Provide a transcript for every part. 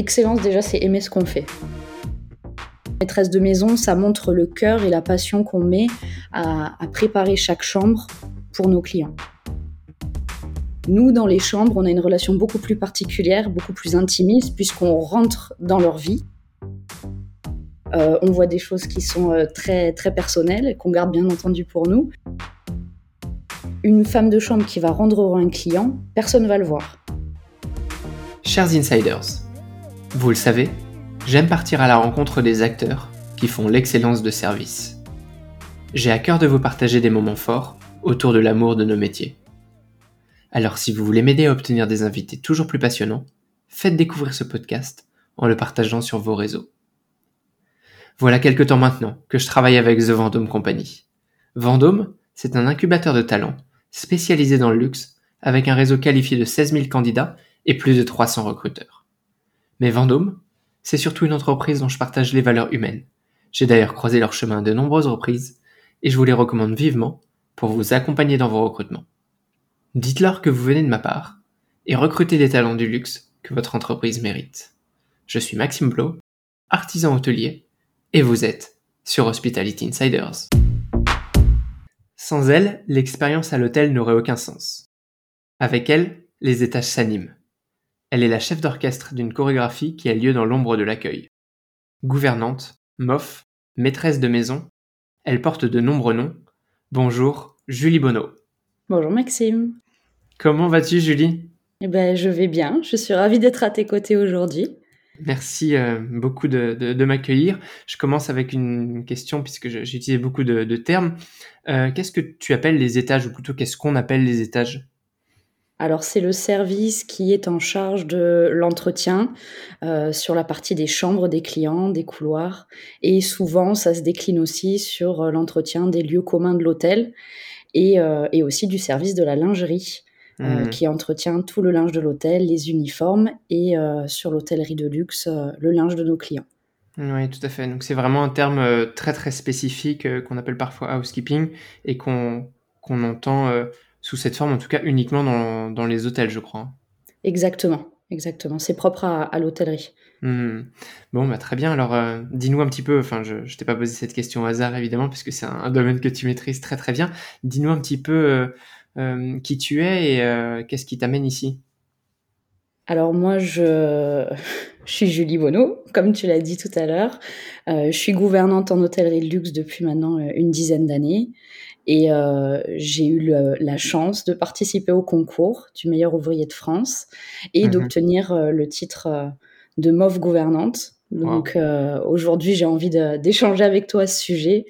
L'excellence, déjà, c'est aimer ce qu'on fait. Maîtresse de maison, ça montre le cœur et la passion qu'on met à, préparer chaque chambre pour nos clients. Nous, dans les chambres, on a une relation beaucoup plus particulière, beaucoup plus intimiste, puisqu'on rentre dans leur vie. Euh, on voit des choses qui sont euh, très, très personnelles, qu'on garde bien entendu pour nous. Une femme de chambre qui va rendre heureux un client, personne ne va le voir. Chers insiders, vous le savez, j'aime partir à la rencontre des acteurs qui font l'excellence de service. J'ai à cœur de vous partager des moments forts autour de l'amour de nos métiers. Alors si vous voulez m'aider à obtenir des invités toujours plus passionnants, faites découvrir ce podcast en le partageant sur vos réseaux. Voilà quelque temps maintenant que je travaille avec The Vendôme Company. Vendôme, c'est un incubateur de talents spécialisé dans le luxe avec un réseau qualifié de 16 000 candidats et plus de 300 recruteurs. Mais Vendôme, c'est surtout une entreprise dont je partage les valeurs humaines. J'ai d'ailleurs croisé leur chemin de nombreuses reprises et je vous les recommande vivement pour vous accompagner dans vos recrutements. Dites-leur que vous venez de ma part et recrutez les talents du luxe que votre entreprise mérite. Je suis Maxime Blo, artisan hôtelier et vous êtes sur Hospitality Insiders. Sans elle, l'expérience à l'hôtel n'aurait aucun sens. Avec elle, les étages s'animent. Elle est la chef d'orchestre d'une chorégraphie qui a lieu dans l'ombre de l'accueil. Gouvernante, mof, maîtresse de maison, elle porte de nombreux noms. Bonjour, Julie Bonneau. Bonjour Maxime. Comment vas-tu Julie? Eh ben, je vais bien, je suis ravie d'être à tes côtés aujourd'hui. Merci euh, beaucoup de, m'accueillir. Je commence avec une question puisque j'ai utilisé beaucoup de, termes. Euh, qu'est-ce que tu appelles les étages ou plutôt qu'est-ce qu'on appelle les étages? Alors c'est le service qui est en charge de l'entretien euh, sur la partie des chambres des clients, des couloirs, et souvent ça se décline aussi sur l'entretien des lieux communs de l'hôtel et, et, aussi du service de la lingerie. Euh, mmh. qui entretient tout le linge de l'hôtel, les uniformes et euh, sur l'hôtellerie de luxe, euh, le linge de nos clients. Oui, tout à fait. Donc c'est vraiment un terme très très spécifique qu'on appelle parfois housekeeping et qu'on entend sous cette forme, en tout cas uniquement dans, dans les hôtels, je crois. Exactement, exactement. C'est propre à, l'hôtellerie. Mmh. Bon, bah, très bien. Alors, dis-nous un petit peu, enfin, je ne t'ai pas posé cette question au hasard, évidemment, puisque c'est un, un, domaine que tu maîtrises très très bien. Dis-nous un petit peu euh, qui tu es et euh, qu'est-ce qui t'amène ici? Alors moi, je, suis Julie Bonneau, comme tu l'as dit tout à l'heure. Euh, je suis gouvernante en hôtellerie de luxe depuis maintenant une dizaine d'années. Et j'ai eu la chance de participer au concours du meilleur ouvrier de France et mmh d'obtenir le titre de MOV gouvernante. Donc euh, aujourd'hui, j'ai envie d'échanger avec toi à ce sujet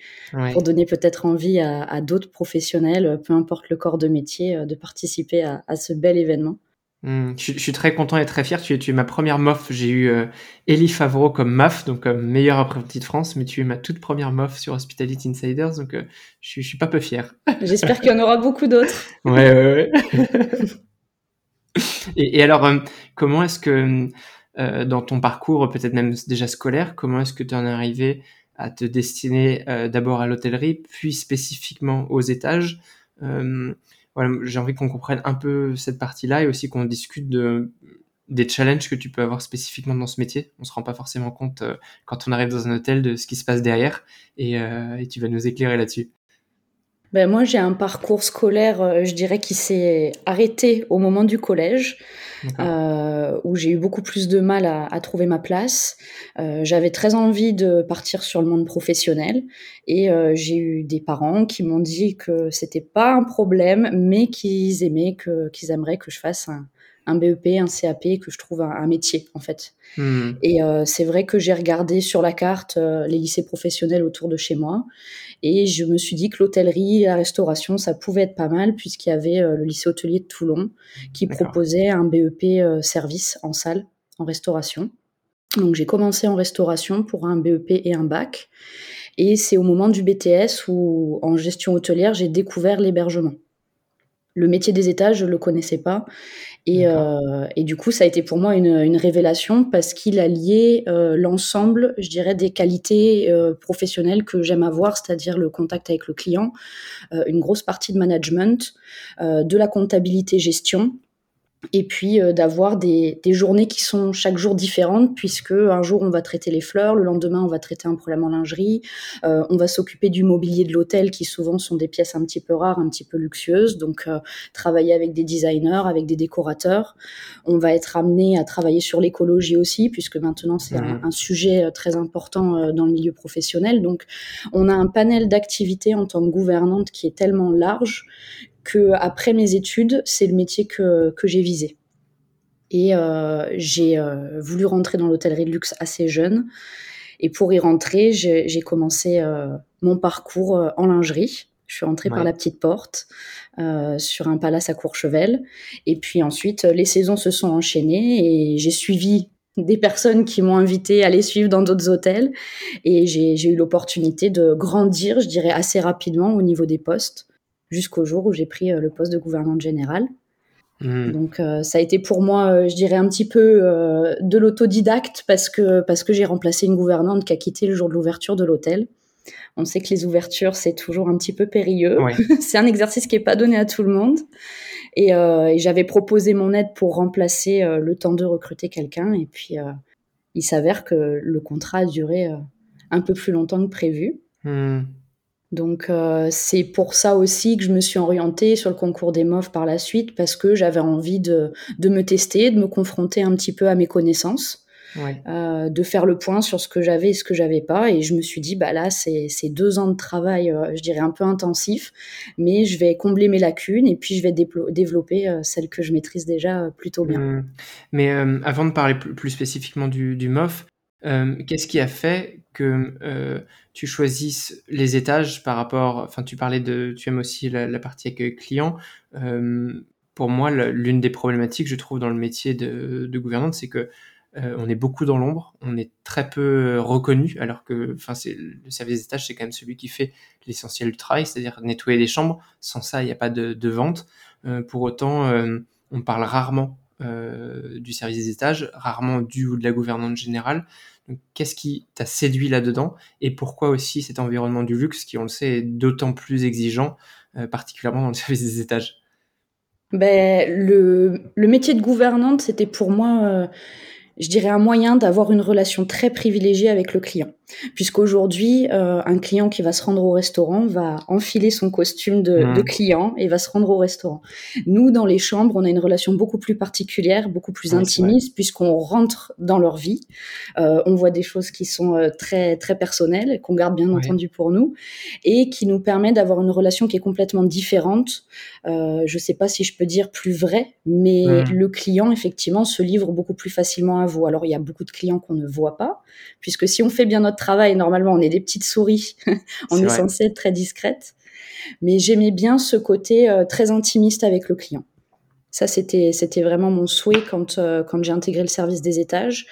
pour donner peut-être envie à, d'autres professionnels, peu importe le corps de métier, euh, de participer à, ce bel événement. Mmh, je, suis très content et très fier. Tu, es ma première MOF. J'ai eu euh, Elie Favreau comme MAF, donc comme meilleur apprenti de France, mais tu es ma toute première MOF sur Hospitality Insiders, donc je, je, suis pas peu fier. J'espère qu'il y en aura beaucoup d'autres. ouais, ouais, ouais. et, et, alors, comment est-ce que euh, dans ton parcours, peut-être même déjà scolaire, comment est-ce que tu en es arrivé à te destiner euh, d'abord à l'hôtellerie, puis spécifiquement aux étages euh, voilà, J'ai envie qu'on comprenne un peu cette partie-là et aussi qu'on discute de, des challenges que tu peux avoir spécifiquement dans ce métier. On se rend pas forcément compte quand on arrive dans un hôtel de ce qui se passe derrière et, et tu vas nous éclairer là-dessus. Ben moi, j'ai un parcours scolaire, je dirais, qui s'est arrêté au moment du collège. Euh, où j'ai eu beaucoup plus de mal à, à trouver ma place. Euh, j'avais très envie de partir sur le monde professionnel et euh, j'ai eu des parents qui m'ont dit que c'était pas un problème, mais qu'ils aimaient que qu'ils aimeraient que je fasse un, un BEP, un CAP, que je trouve un, métier en fait. Hmm. Et euh, c'est vrai que j'ai regardé sur la carte euh, les lycées professionnels autour de chez moi et je me suis dit que l'hôtellerie, la restauration, ça pouvait être pas mal puisqu'il y avait euh, le lycée hôtelier de Toulon qui proposait un BEP service en salle, en restauration. Donc j'ai commencé en restauration pour un BEP et un bac. Et c'est au moment du BTS où en gestion hôtelière, j'ai découvert l'hébergement. Le métier des étages, je ne le connaissais pas. Et, euh, et, du coup, ça a été pour moi une, une révélation parce qu'il a lié euh, l'ensemble, je dirais, des qualités euh, professionnelles que j'aime avoir, c'est-à-dire le contact avec le client, euh, une grosse partie de management, euh, de la comptabilité gestion, et puis euh, d'avoir des, des, journées qui sont chaque jour différentes puisque un jour on va traiter les fleurs, le lendemain on va traiter un problème en lingerie, euh, on va s'occuper du mobilier de l'hôtel qui souvent sont des pièces un petit peu rares, un petit peu luxueuses, donc euh, travailler avec des designers, avec des décorateurs. On va être amené à travailler sur l'écologie aussi puisque maintenant c'est un, mmh. un, sujet très important dans le milieu professionnel. Donc on a un panel d'activités en tant que gouvernante qui est tellement large que après mes études, c'est le métier que, que j'ai visé. Et euh, j'ai euh, voulu rentrer dans l'hôtellerie de luxe assez jeune. Et pour y rentrer, j'ai commencé euh, mon parcours en lingerie. Je suis rentrée par la petite porte sur un palace à Courchevel. Et puis ensuite, les saisons se sont enchaînées et j'ai suivi des personnes qui m'ont invité à les suivre dans d'autres hôtels. Et j'ai eu l'opportunité de grandir, je dirais, assez rapidement au niveau des postes jusqu'au jour où j'ai pris euh, le poste de gouvernante générale. Hmm. Donc euh, ça a été pour moi, euh, je dirais un petit peu de l'autodidacte parce que parce que j'ai remplacé une gouvernante qui a quitté le jour de l'ouverture de l'hôtel. On sait que les ouvertures c'est toujours un petit peu périlleux. c'est un exercice qui est pas donné à tout le monde. Et, et j'avais proposé mon aide pour remplacer le temps de recruter quelqu'un. Et puis il s'avère que le contrat a duré un peu plus longtemps que prévu. Hmm. Donc euh, c'est pour ça aussi que je me suis orientée sur le concours des MOF par la suite parce que j'avais envie de, de, me tester, de me confronter un petit peu à mes connaissances, ouais. euh, de faire le point sur ce que j'avais et ce que j'avais pas. Et je me suis dit bah là c'est deux ans de travail, euh, je dirais un peu intensif, mais je vais combler mes lacunes et puis je vais développer celles que je maîtrise déjà plutôt bien. Mmh. Mais avant de parler plus, spécifiquement du, du MOF, qu'est-ce qui a fait que euh, tu choisisses les étages par rapport, enfin tu parlais de, tu aimes aussi la, partie avec client. Euh, pour moi, l'une des problématiques, je trouve, dans le métier de, gouvernante, c'est que euh, on est beaucoup dans l'ombre, on est très peu reconnu, alors que, enfin, le service des étages, c'est quand même celui qui fait l'essentiel du travail, c'est-à-dire nettoyer les chambres. Sans ça, il n'y a pas de vente. pour autant, on parle rarement du service des étages, rarement du ou de la gouvernante générale. Qu'est-ce qui t'a séduit là-dedans et pourquoi aussi cet environnement du luxe qui, on le sait, est d'autant plus exigeant, euh, particulièrement dans le service des étages? Ben, le, le métier de gouvernante, c'était pour moi, euh, je dirais, un moyen d'avoir une relation très privilégiée avec le client puisqu'aujourd'hui, euh, un client qui va se rendre au restaurant va enfiler son costume de, mmh. de, client et va se rendre au restaurant. Nous, dans les chambres, on a une relation beaucoup plus particulière, beaucoup plus intimiste, puisqu'on rentre dans leur vie. Euh, on voit des choses qui sont euh, très très personnelles, qu'on garde bien entendu pour nous, et qui nous permet d'avoir une relation qui est complètement différente. Je sais pas si je peux dire plus vraie, mais mmh. le client effectivement se livre beaucoup plus facilement à vous. Alors il y a beaucoup de clients qu'on ne voit pas, puisque si on fait bien notre travail, normalement, on est des petites souris. on est, censé être très discrète. Mais j'aimais bien ce côté euh, très intimiste avec le client. Ça, c'était c'était vraiment mon souhait quand euh, quand j'ai intégré le service des étages.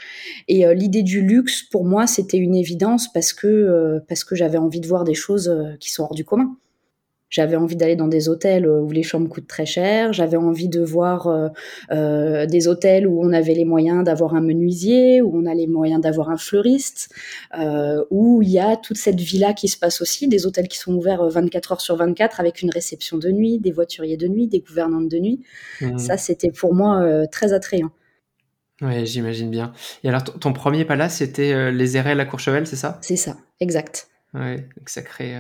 Et euh, l'idée du luxe, pour moi, c'était une évidence parce que parce que j'avais envie de voir des choses qui sont hors du commun. J'avais envie d'aller dans des hôtels euh, où les chambres coûtent très cher. J'avais envie de voir euh, euh, des hôtels où on avait les moyens d'avoir un menuisier, où on a les moyens d'avoir un fleuriste, euh, où il y a toute cette vie-là qui se passe aussi, des hôtels qui sont ouverts 24 heures sur 24 avec une réception de nuit, des voituriers de nuit, des gouvernantes de nuit. Mmh. Ça, c'était pour moi très attrayant. Ouais, j'imagine bien. Et alors, ton premier palace, c'était les Érelles à Courchevel, c'est ça? C'est ça, exact. Ouais, donc ça crée,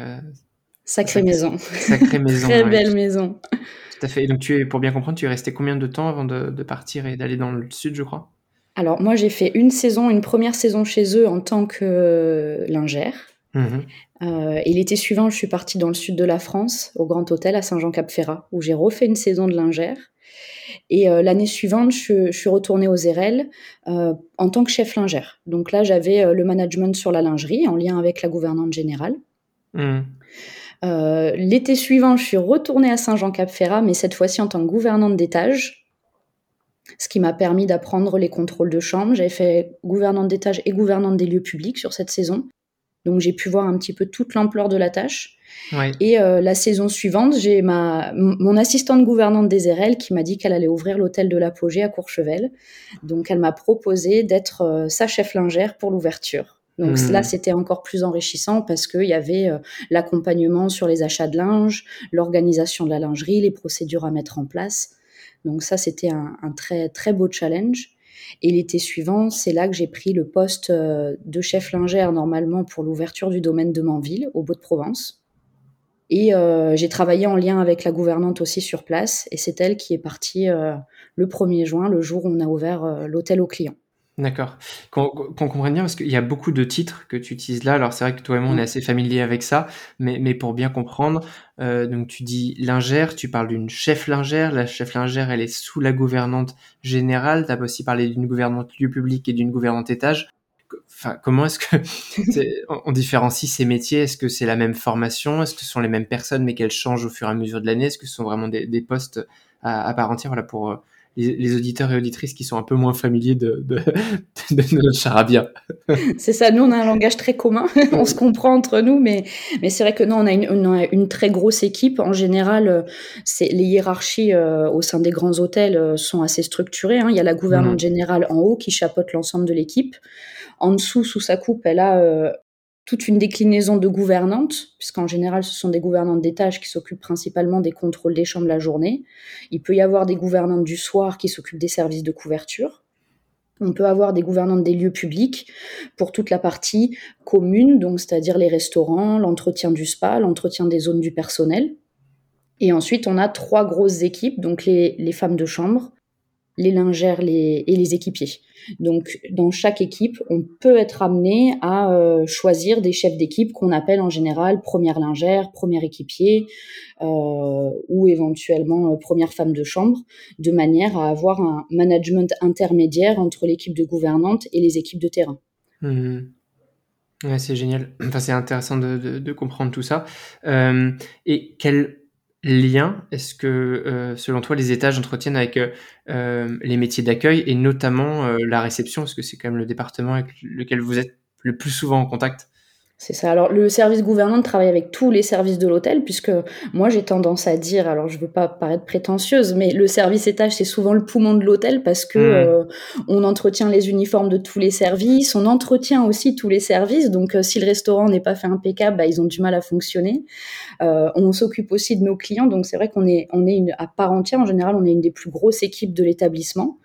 Sacrée maison. Sacrée maison. Très belle maison. Tout à fait. Et donc, tu es, pour bien comprendre, tu es resté combien de temps avant de, de partir et d'aller dans le sud, je crois? Alors, moi, j'ai fait une saison, une première saison chez eux en tant que lingère. Mmh euh, et l'été suivant, je suis partie dans le sud de la France, au Grand Hôtel à Saint-Jean-Cap-Ferrat, où j'ai refait une saison de lingère. Et euh, l'année suivante, je, je, suis retournée aux euh, en tant que chef lingère. Donc là, j'avais euh, le management sur la lingerie en lien avec la gouvernante générale. Mmh. Euh, l'été suivant, je suis retournée à Saint-Jean-Cap-Ferrat, mais cette fois-ci en tant que gouvernante d'étage, ce qui m'a permis d'apprendre les contrôles de chambre. J'avais fait gouvernante d'étage et gouvernante des lieux publics sur cette saison. Donc j'ai pu voir un petit peu toute l'ampleur de la tâche. Ouais. Et euh, la saison suivante, j'ai ma mon assistante gouvernante des RL qui m'a dit qu'elle allait ouvrir l'hôtel de l'Apogée à Courchevel. Donc elle m'a proposé d'être euh, sa chef lingère pour l'ouverture. Donc mmh. là, c'était encore plus enrichissant parce qu'il y avait euh, l'accompagnement sur les achats de linge, l'organisation de la lingerie, les procédures à mettre en place. Donc ça, c'était un, très très beau challenge. Et l'été suivant, c'est là que j'ai pris le poste de chef lingère normalement pour l'ouverture du domaine de Manville, au Beau-de-Provence. Et j'ai travaillé en lien avec la gouvernante aussi sur place. Et c'est elle qui est partie le 1er juin, le jour où on a ouvert l'hôtel aux clients. D'accord. Qu'on comprenne bien, parce qu'il y a beaucoup de titres que tu utilises là. Alors, c'est vrai que toi et moi, on est mm. assez familier avec ça, mais, mais pour bien comprendre, euh, donc tu dis lingère, tu parles d'une chef lingère. La chef lingère, elle est sous la gouvernante générale. Tu as aussi parlé d'une gouvernante lieu public et d'une gouvernante étage. Enfin, comment est-ce que on différencie ces métiers? Est-ce que c'est la même formation? Est-ce que ce sont les mêmes personnes, mais qu'elles changent au fur et à mesure de l'année? Est-ce que ce sont vraiment des, des postes à, à, part entière? Voilà, pour les, auditeurs et auditrices qui sont un peu moins familiers de, de, notre charabia. c'est ça, nous on a un langage très commun, on se comprend entre nous, mais, mais c'est vrai que nous on a une, une, très grosse équipe. En général, euh, c'est les hiérarchies euh, au sein des grands hôtels euh, sont assez structurées. Hein. Il y a la gouvernante mmh. générale en haut qui chapeaute l'ensemble de l'équipe. En dessous, sous sa coupe, elle a toute une déclinaison de gouvernantes, puisqu'en général, ce sont des gouvernantes des tâches qui s'occupent principalement des contrôles des chambres la journée. Il peut y avoir des gouvernantes du soir qui s'occupent des services de couverture. On peut avoir des gouvernantes des lieux publics pour toute la partie commune, donc c'est-à-dire les restaurants, l'entretien du spa, l'entretien des zones du personnel. Et ensuite, on a trois grosses équipes, donc les, les femmes de chambre, les lingères et les équipiers. Donc, dans chaque équipe, on peut être amené à euh, choisir des chefs d'équipe qu'on appelle en général première lingère, premier équipier euh, ou éventuellement euh, première femme de chambre, de manière à avoir un management intermédiaire entre l'équipe de gouvernante et les équipes de terrain. Mmh. c'est génial. Enfin, c'est intéressant de, comprendre tout ça. et quel lien est-ce que, euh, selon toi, les étages entretiennent avec euh, euh, les métiers d'accueil et notamment la réception, parce que c'est quand même le département avec lequel vous êtes le plus souvent en contact c'est ça. Alors le service gouvernant travaille avec tous les services de l'hôtel, puisque moi j'ai tendance à dire, alors je veux pas paraître prétentieuse, mais le service étage c'est souvent le poumon de l'hôtel parce que mmh. euh, on entretient les uniformes de tous les services, on entretient aussi tous les services. Donc euh, si le restaurant n'est pas fait impeccable, bah, ils ont du mal à fonctionner. Euh, on s'occupe aussi de nos clients, donc c'est vrai qu'on est on est une, à part entière. En général, on est une des plus grosses équipes de l'établissement.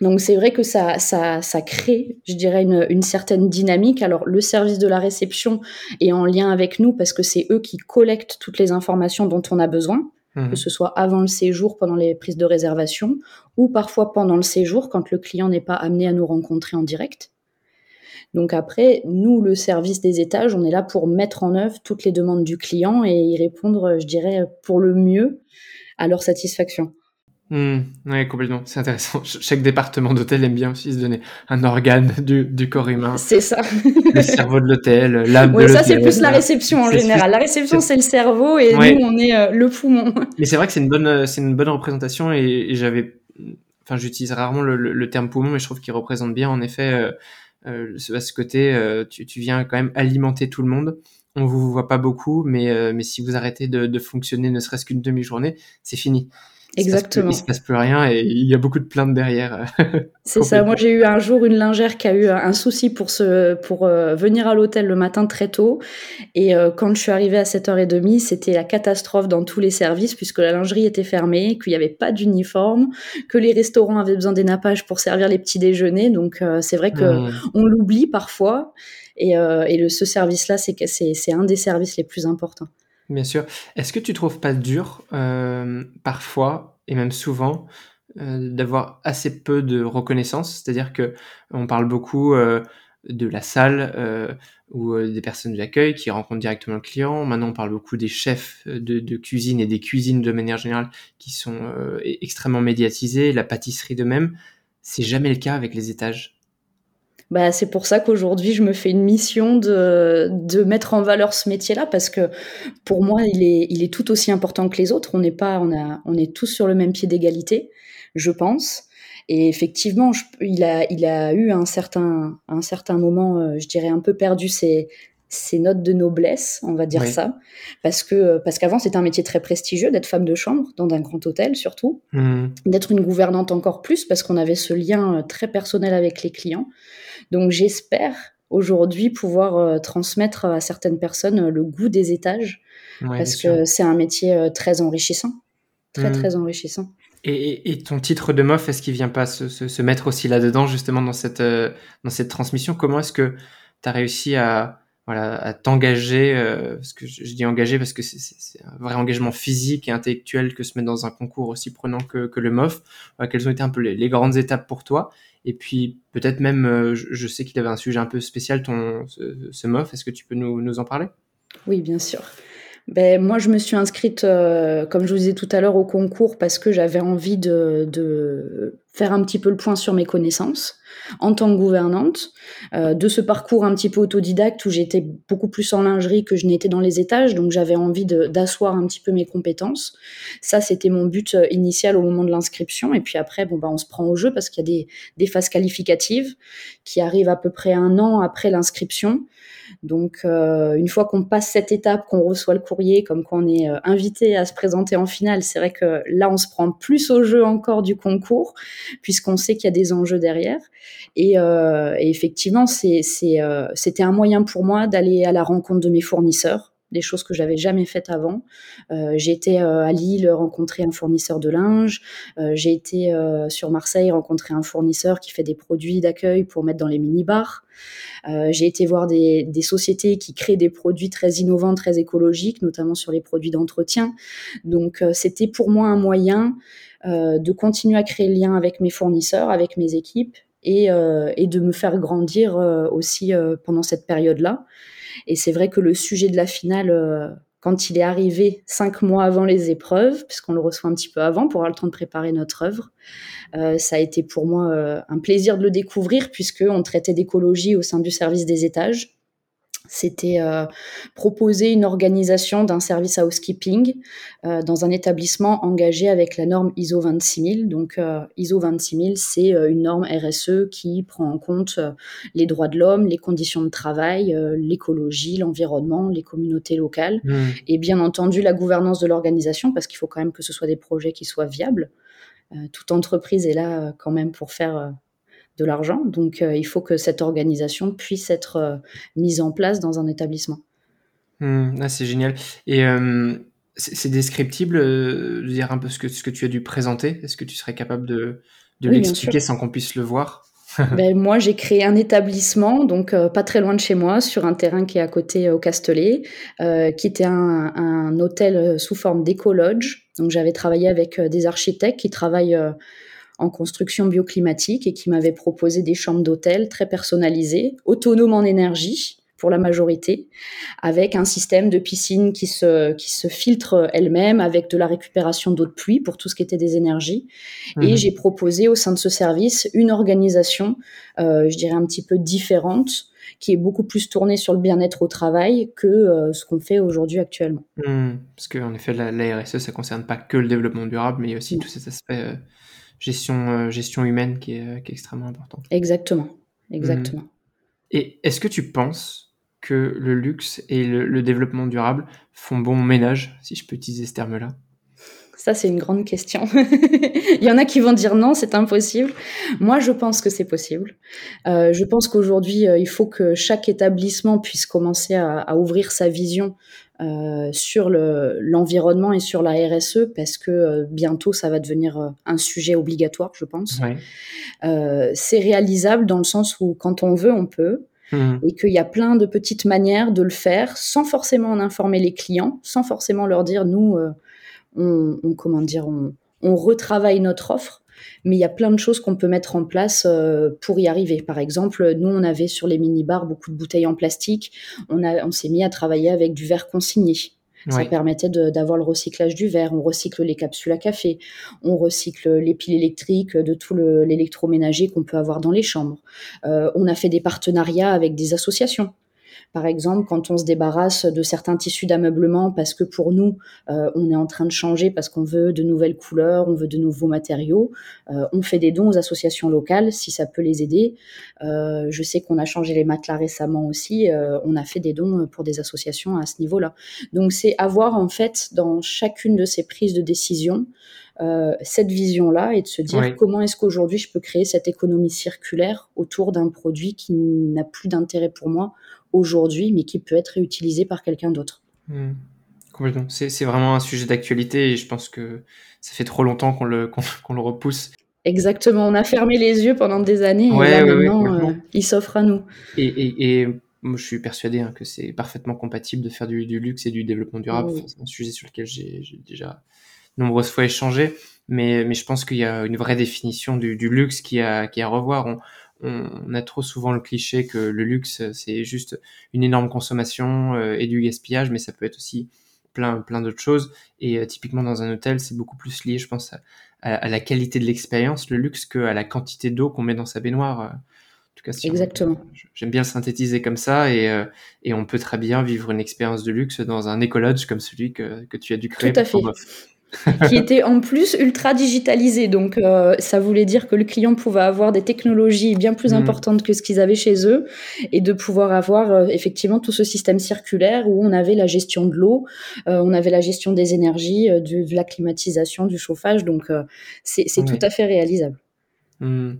Donc c'est vrai que ça, ça, ça crée, je dirais, une, une, certaine dynamique. Alors le service de la réception est en lien avec nous parce que c'est eux qui collectent toutes les informations dont on a besoin, mmh. que ce soit avant le séjour, pendant les prises de réservation, ou parfois pendant le séjour quand le client n'est pas amené à nous rencontrer en direct. Donc après, nous, le service des étages, on est là pour mettre en œuvre toutes les demandes du client et y répondre, je dirais, pour le mieux à leur satisfaction. Mmh, oui, complètement. C'est intéressant. Chaque département d'hôtel aime bien aussi se donner un organe du, du corps humain. C'est ça. le cerveau de l'hôtel, l'âme de l'hôtel. ça, c'est plus la réception en général. La réception, c'est le cerveau et nous, on est euh, le poumon. Mais c'est vrai que c'est une bonne, euh, c'est une bonne représentation et, j'avais, enfin, j'utilise rarement le, le, terme poumon, mais je trouve qu'il représente bien, en effet, euh, euh, à ce côté, euh, tu, tu, viens quand même alimenter tout le monde. On vous voit pas beaucoup, mais, mais si vous arrêtez de, de fonctionner ne serait-ce qu'une demi-journée, c'est fini. Exactement. Il se, passe plus, rien et il y a beaucoup de plaintes derrière. C'est ça. Moi, j'ai eu un jour une lingère qui a eu un souci pour se, pour euh, venir à l'hôtel le matin très tôt. Et euh, quand je suis arrivée à 7h30, c'était la catastrophe dans tous les services puisque la lingerie était fermée, qu'il n'y avait pas d'uniforme, que les restaurants avaient besoin des nappages pour servir les petits déjeuners. Donc, euh, c'est vrai que mmh. on l'oublie parfois. Et, et le, ce service-là, c'est, c'est un des services les plus importants. Bien sûr. Est-ce que tu trouves pas dur euh, parfois et même souvent euh, d'avoir assez peu de reconnaissance? C'est-à-dire que on parle beaucoup euh, de la salle ou des personnes d'accueil qui rencontrent directement le client. Maintenant, on parle beaucoup des chefs de, cuisine et des cuisines de manière générale qui sont extrêmement médiatisés, la pâtisserie de même. C'est jamais le cas avec les étages? Bah, c'est pour ça qu'aujourd'hui, je me fais une mission de, de mettre en valeur ce métier-là parce que pour moi, il est, il est tout aussi important que les autres. On n'est pas, on a, on est tous sur le même pied d'égalité, je pense. Et effectivement, il, a, il a eu un certain, un certain moment, euh, je dirais, un peu perdu ses, ses notes de noblesse, on va dire ça, parce que parce qu'avant c'était un métier très prestigieux d'être femme de chambre dans un grand hôtel surtout, mmh. d'être une gouvernante encore plus parce qu'on avait ce lien euh, très personnel avec les clients. Donc j'espère aujourd'hui pouvoir euh, transmettre à certaines personnes euh, le goût des étages parce que c'est un métier euh, très enrichissant très, mmh. très enrichissant. Et, ton titre de MOF, est-ce qu'il vient pas se, mettre aussi là-dedans, justement, dans cette, euh, dans cette transmission? Comment est-ce que tu as réussi à, voilà, à t'engager euh, Parce que je, dis engager parce que c'est un vrai engagement physique et intellectuel que se mettre dans un concours aussi prenant que, que le MOF. quelles ont été un peu les, grandes étapes pour toi? Et puis, peut-être même, euh, je, sais qu'il avait un sujet un peu spécial, ton, ce, ce MOF. Est-ce que tu peux nous, en parler? Oui, bien sûr ben, Moi, je me suis inscrite, euh, comme je vous disais tout à l'heure, au concours parce que j'avais envie de, de, faire un petit peu le point sur mes connaissances en tant que gouvernante, euh, de ce parcours un petit peu autodidacte où j'étais beaucoup plus en lingerie que je n'étais dans les étages, donc j'avais envie d'asseoir un petit peu mes compétences. Ça, c'était mon but euh, initial au moment de l'inscription. Et puis après, bon, bah, on se prend au jeu parce qu'il y a des, des phases qualificatives qui arrivent à peu près un an après l'inscription. Donc, euh, une fois qu'on passe cette étape, qu'on reçoit le courrier, comme qu'on est invité à se présenter en finale, c'est vrai que là, on se prend plus au jeu encore du concours, puisqu'on sait qu'il y a des enjeux derrière. Et, euh, effectivement, c'était un moyen pour moi d'aller à la rencontre de mes fournisseurs des choses que j'avais jamais faites avant. Euh, j'ai été euh, à Lille rencontrer un fournisseur de linge. Euh, j'ai été sur Marseille rencontrer un fournisseur qui fait des produits d'accueil pour mettre dans les mini-bars. j'ai été voir des, sociétés qui créent des produits très innovants, très écologiques, notamment sur les produits d'entretien. Donc c'était pour moi un moyen de continuer à créer le lien avec mes fournisseurs, avec mes équipes et, et de me faire grandir aussi pendant cette période-là. Et c'est vrai que le sujet de la finale, euh, quand il est arrivé cinq mois avant les épreuves, puisqu'on le reçoit un petit peu avant pour avoir le temps de préparer notre œuvre, euh, ça a été pour moi euh, un plaisir de le découvrir puisqu'on traitait d'écologie au sein du service des étages c'était euh, proposer une organisation d'un service housekeeping euh, dans un établissement engagé avec la norme ISO 26000. Donc euh, ISO 26000, c'est une norme RSE qui prend en compte les droits de l'homme, les conditions de travail, l'écologie, l'environnement, les communautés locales mmh. et bien entendu la gouvernance de l'organisation parce qu'il faut quand même que ce soit des projets qui soient viables. toute entreprise est là quand même pour faire de l'argent. Donc, euh, il faut que cette organisation puisse être euh, mise en place dans un établissement. Mmh, ah, c'est génial. Et euh, c'est descriptible de dire un peu ce que, ce que tu as dû présenter? Est-ce que tu serais capable de, de l'expliquer sans qu'on puisse le voir? Ben, moi, j'ai créé un établissement, donc pas très loin de chez moi, sur un terrain qui est à côté au Castellet, qui était un, un hôtel sous forme d'écologe. Donc, j'avais travaillé avec des architectes qui travaillent en construction bioclimatique et qui m'avait proposé des chambres d'hôtel très personnalisées, autonomes en énergie pour la majorité, avec un système de piscine qui se, qui se filtre elle-même, avec de la récupération d'eau de pluie pour tout ce qui était des énergies. Et mhm. j'ai proposé au sein de ce service une organisation, euh, je dirais un petit peu différente, qui est beaucoup plus tournée sur le bien-être au travail que euh, ce qu'on fait aujourd'hui actuellement. Hmm. parce qu'en effet, la, RSE, ça concerne pas que le développement durable, mais aussi tous ces aspects... Euh, gestion, euh, gestion humaine qui est, qui est, extrêmement importante. Exactement, exactement. Mhm. Et est-ce que tu penses que le luxe et le, développement durable font bon ménage, si je peux utiliser ce terme-là? Ça, c'est une grande question. Il y en a qui vont dire non, c'est impossible. Moi, je pense que c'est possible. Euh, je pense qu'aujourd'hui, euh, il faut que chaque établissement puisse commencer à, à ouvrir sa vision euh, sur l'environnement et sur la RSE parce que euh, bientôt ça va devenir euh, un sujet obligatoire, je pense. c'est réalisable dans le sens où quand on veut, on peut. Mmh. Et qu'il y a plein de petites manières de le faire sans forcément en informer les clients, sans forcément leur dire nous, on, on, comment dire, on, on retravaille notre offre mais il y a plein de choses qu'on peut mettre en place euh, pour y arriver. Par exemple, nous, on avait sur les mini-bars beaucoup de bouteilles en plastique. On, a, on s'est mis à travailler avec du verre consigné. Ça permettait d'avoir le recyclage du verre. On recycle les capsules à café. On recycle les piles électriques de tout l'électroménager qu'on peut avoir dans les chambres. Euh, on a fait des partenariats avec des associations. Par exemple, quand on se débarrasse de certains tissus d'ameublement parce que pour nous, euh, on est en train de changer parce qu'on veut de nouvelles couleurs, on veut de nouveaux matériaux, euh, on fait des dons aux associations locales si ça peut les aider. Euh, je sais qu'on a changé les matelas récemment aussi, on a fait des dons pour des associations à ce niveau-là. Donc c'est avoir en fait dans chacune de ces prises de décision cette vision-là et de se dire comment est-ce qu'aujourd'hui je peux créer cette économie circulaire autour d'un produit qui n'a plus d'intérêt pour moi aujourd'hui, mais qui peut être réutilisé par quelqu'un d'autre. Hmm. Complètement. C'est vraiment un sujet d'actualité et je pense que ça fait trop longtemps qu'on le, repousse. Exactement. On a fermé les yeux pendant des années et là, maintenant, euh, il s'offre à nous. Et, et, et, moi, je suis persuadé hein, que c'est parfaitement compatible de faire du, du, luxe et du développement durable. c'est un sujet sur lequel j'ai déjà nombreuses fois échangé, mais, mais je pense qu'il y a une vraie définition du, du luxe qui a, qui a à revoir. On, on, a trop souvent le cliché que le luxe, c'est juste une énorme consommation euh, et du gaspillage, mais ça peut être aussi plein, plein d'autres choses. Et euh, typiquement dans un hôtel, c'est beaucoup plus lié, je pense, à, la qualité de l'expérience, le luxe, qu'à la quantité d'eau qu'on met dans sa baignoire. En tout cas, Exactement. J'aime bien le synthétiser comme ça et, euh, et on peut très bien vivre une expérience de luxe dans un écolodge comme celui que, que tu as dû créer. Tout à fait qui était en plus ultra digitalisé. Donc, euh, ça voulait dire que le client pouvait avoir des technologies bien plus mm. importantes que ce qu'ils avaient chez eux et de pouvoir avoir euh, effectivement tout ce système circulaire où on avait la gestion de l'eau, euh, on avait la gestion des énergies, de, la climatisation, du chauffage. Donc, c'est tout à fait réalisable. Hmm.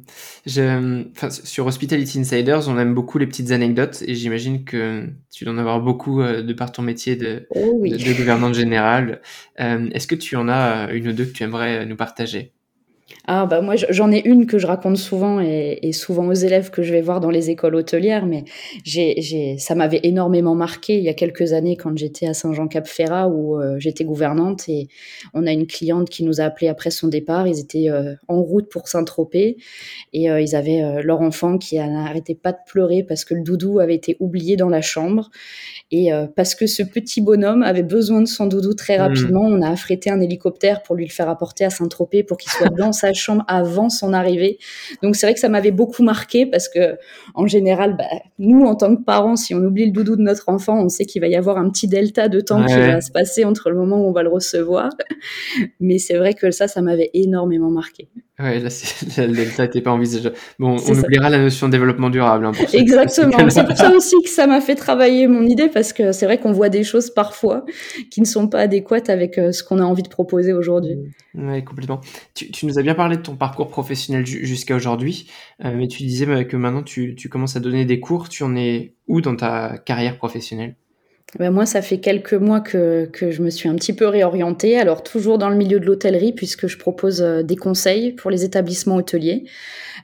sur Hospitality Insiders, on aime beaucoup les petites anecdotes et j'imagine que tu dois en avoir beaucoup euh, de par ton métier de, oh de, gouvernante générale. Euh, est-ce que tu en as une ou deux que tu aimerais nous partager? Ah bah moi j'en ai une que je raconte souvent et, souvent aux élèves que je vais voir dans les écoles hôtelières, mais j'ai, ça m'avait énormément marqué il y a quelques années quand j'étais à Saint-Jean-Cap-Ferrat où euh, j'étais gouvernante et on a une cliente qui nous a appelé après son départ. Ils étaient euh, en route pour Saint-Tropez et euh, ils avaient leur enfant qui n'arrêtait pas de pleurer parce que le doudou avait été oublié dans la chambre et parce que ce petit bonhomme avait besoin de son doudou très mmh. rapidement. On a affrété un hélicoptère pour lui le faire apporter à Saint-Tropez pour qu'il soit dans sa chambre avant son arrivée. Donc c'est vrai que ça m'avait beaucoup marqué parce que en général, bah, nous en tant que parents, si on oublie le doudou de notre enfant, on sait qu'il va y avoir un petit delta de temps qui va se passer entre le moment où on va le recevoir. Mais c'est vrai que ça, ça m'avait énormément marqué. Ouais, là, le delta n'était pas envisageable. Bon, on oubliera la notion de développement durable. Hein, Exactement. C'est pour ça aussi que ça m'a fait travailler mon idée parce que c'est vrai qu'on voit des choses parfois qui ne sont pas adéquates avec euh, ce qu'on a envie de proposer aujourd'hui. Oui, complètement. Tu, tu, nous as bien parlé de ton parcours professionnel jusqu'à aujourd'hui, euh, mais tu disais bah, que maintenant tu, tu commences à donner des cours. Tu en es où dans ta carrière professionnelle? Ben moi, ça fait quelques mois que, que je me suis un petit peu réorientée. Alors, toujours dans le milieu de l'hôtellerie, puisque je propose euh, des conseils pour les établissements hôteliers,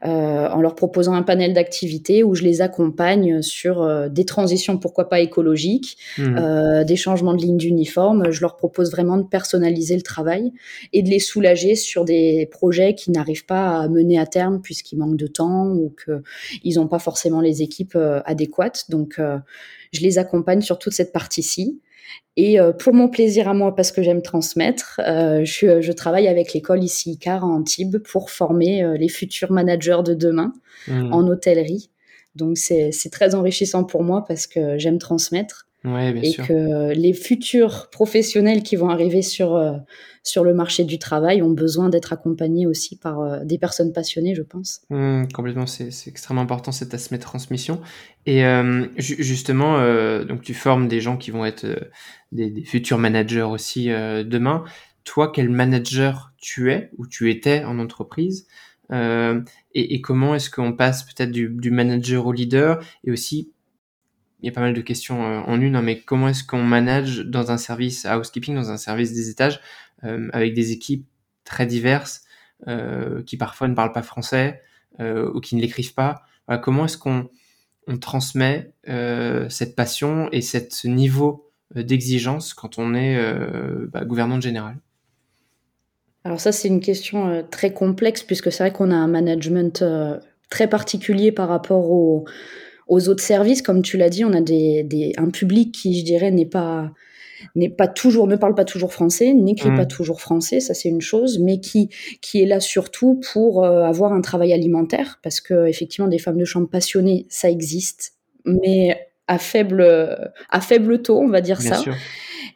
euh, en leur proposant un panel d'activités où je les accompagne sur euh, des transitions, pourquoi pas écologiques, mmh. euh, des changements de ligne d'uniforme. Je leur propose vraiment de personnaliser le travail et de les soulager sur des projets qui n'arrivent pas à mener à terme puisqu'ils manquent de temps ou qu'ils n'ont pas forcément les équipes euh, adéquates. Donc, je les accompagne sur toute cette partie-ci. Et euh, pour mon plaisir à moi, parce que j'aime transmettre, euh, je, je, travaille avec l'école ici ICAR à Antibes pour former euh, les futurs managers de demain mmh. en hôtellerie. Donc c'est très enrichissant pour moi parce que j'aime transmettre. Ouais, bien et que les futurs professionnels qui vont arriver sur, euh, sur le marché du travail ont besoin d'être accompagnés aussi par euh, des personnes passionnées, je pense. Mmh, complètement, c'est extrêmement important cet aspect de transmission. Et euh, justement, donc tu formes des gens qui vont être des, des, futurs managers aussi demain. Toi, quel manager tu es ou tu étais en entreprise et, et, comment est-ce qu'on passe peut-être du, du manager au leader et aussi il y a pas mal de questions euh, en une, hein, mais comment est-ce qu'on manage dans un service housekeeping, dans un service des étages, euh, avec des équipes très diverses, euh, qui parfois ne parlent pas français ou qui ne l'écrivent pas? Comment est-ce qu'on on transmet cette passion et cette, ce niveau d'exigence quand on est bah, gouvernante générale? Alors ça, c'est une question très complexe puisque c'est vrai qu'on a un management très particulier par rapport au, aux autres services, comme tu l'as dit, on a des, un public qui, je dirais, n'est pas n'est pas toujours ne parle pas toujours français, n'écrit pas mmh. toujours français, ça c'est une chose, mais qui qui est là surtout pour euh, avoir un travail alimentaire, parce que effectivement des femmes de chambre passionnées, ça existe, mais à faible à faible taux, on va dire ça.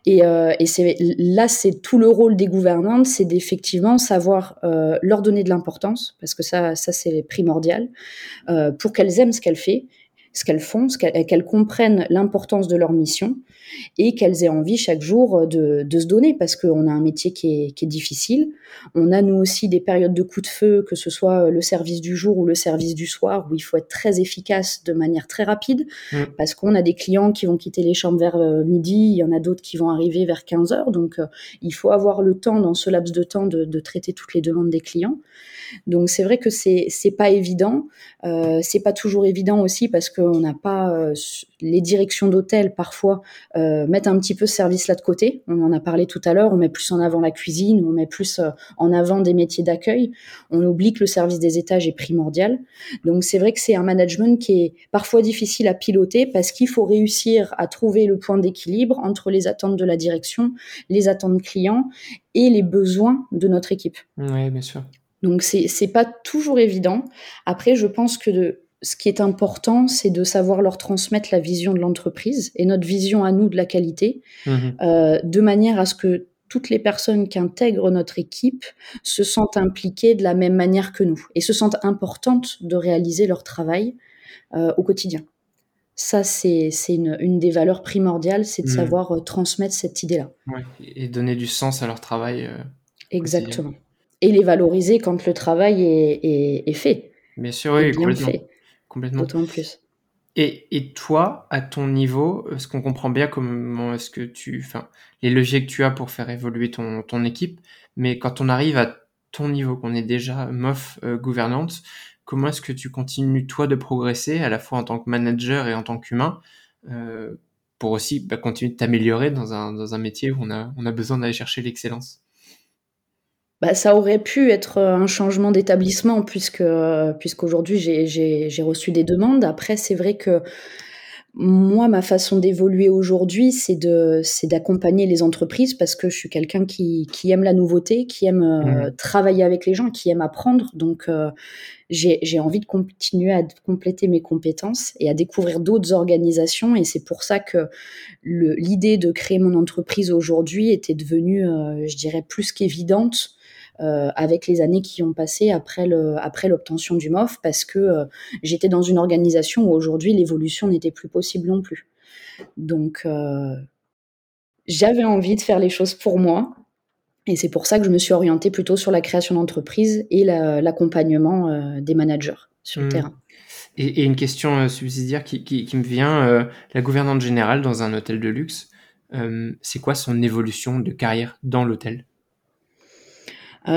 Et, euh, et c'est là, c'est tout le rôle des gouvernantes, c'est d'effectivement savoir euh, leur donner de l'importance, parce que ça, ça c'est primordial, pour qu'elles aiment ce qu'elles font ce qu'elles font, qu'elles comprennent l'importance de leur mission et qu'elles aient envie chaque jour de, de se donner parce qu'on a un métier qui est, qui est, difficile. On a nous aussi des périodes de coups de feu, que ce soit le service du jour ou le service du soir, où il faut être très efficace de manière très rapide mmh. parce qu'on a des clients qui vont quitter les chambres vers euh, midi, il y en a d'autres qui vont arriver vers 15 heures. Donc euh, il faut avoir le temps dans ce laps de temps de, de traiter toutes les demandes des clients. Donc c'est vrai que c'est c'est pas évident. Euh, c'est pas toujours évident aussi parce qu'on n'a pas euh, les directions d'hôtel parfois euh, mettent un petit peu ce service là de côté. On en a parlé tout à l'heure. On met plus en avant la cuisine, on met plus euh, en avant des métiers d'accueil. On oublie que le service des étages est primordial. Donc c'est vrai que c'est un management qui est parfois difficile à piloter parce qu'il faut réussir à trouver le point d'équilibre entre les attentes de la direction, les attentes clients et les besoins de notre équipe. Oui, bien sûr. Donc c'est pas toujours évident. Après, je pense que de, ce qui est important, c'est de savoir leur transmettre la vision de l'entreprise et notre vision à nous de la qualité, mmh euh, de manière à ce que toutes les personnes qui intègrent notre équipe se sentent impliquées de la même manière que nous et se sentent importantes de réaliser leur travail euh, au quotidien. Ça, c'est une, une, des valeurs primordiales, c'est de mmh. savoir euh, transmettre cette idée-là. Ouais, et donner du sens à leur travail. Exactement et les valoriser quand le travail est, est, est fait. Bien sûr, oui, bien complètement. fait. Complètement. D'autant plus. Et, et, toi, à ton niveau, est-ce qu'on comprend bien comment est-ce que tu, enfin, les leviers que tu as pour faire évoluer ton, ton équipe, mais quand on arrive à ton niveau, qu'on est déjà MOF euh, gouvernante, comment est-ce que tu continues toi de progresser à la fois en tant que manager et en tant qu'humain euh, pour aussi bah, continuer de t'améliorer dans un, dans un métier où on a, on a besoin d'aller chercher l'excellence? Bah, ça aurait pu être euh, un changement d'établissement puisque euh, puisqu'aujourd'hui j'ai reçu des demandes. Après, c'est vrai que moi, ma façon d'évoluer aujourd'hui, c'est de c'est d'accompagner les entreprises parce que je suis quelqu'un qui, qui aime la nouveauté, qui aime euh, mmh. travailler avec les gens, qui aime apprendre. Donc, j'ai envie de continuer à compléter mes compétences et à découvrir d'autres organisations. Et c'est pour ça que l'idée de créer mon entreprise aujourd'hui était devenue, je dirais, plus qu'évidente avec les années qui ont passé après le après l'obtention du MOF parce que euh, j'étais dans une organisation où aujourd'hui l'évolution n'était plus possible non plus. Donc euh, j'avais envie de faire les choses pour moi et c'est pour ça que je me suis orientée plutôt sur la création d'entreprise et l'accompagnement des managers sur le mmh. terrain. Et, et, une question subsidiaire qui, qui, qui me vient, la gouvernante générale dans un hôtel de luxe, c'est quoi son évolution de carrière dans l'hôtel? euh,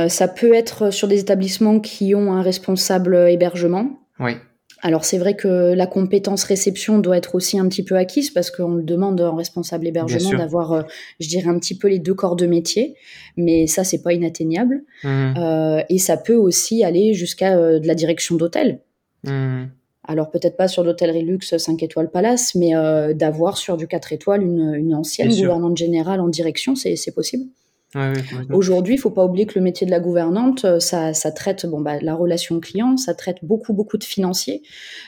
ça peut être sur des établissements qui ont un responsable hébergement. Oui. Alors c'est vrai que la compétence réception doit être aussi un petit peu acquise parce qu'on le demande en responsable hébergement d'avoir, euh, je dirais, un petit peu les deux corps de métier, mais ça c'est pas inatteignable. Mmh. Euh, et ça peut aussi aller jusqu'à euh, de la direction d'hôtel. Mmh. Alors peut-être pas sur l'hôtellerie luxe 5 étoiles palace, mais euh, d'avoir sur du 4 étoiles une, une ancienne gouvernante générale en direction, c'est possible. Aujourd'hui, il faut pas oublier que le métier de la gouvernante, euh, ça, ça traite bon, bah, la relation client, ça traite beaucoup, beaucoup de financiers,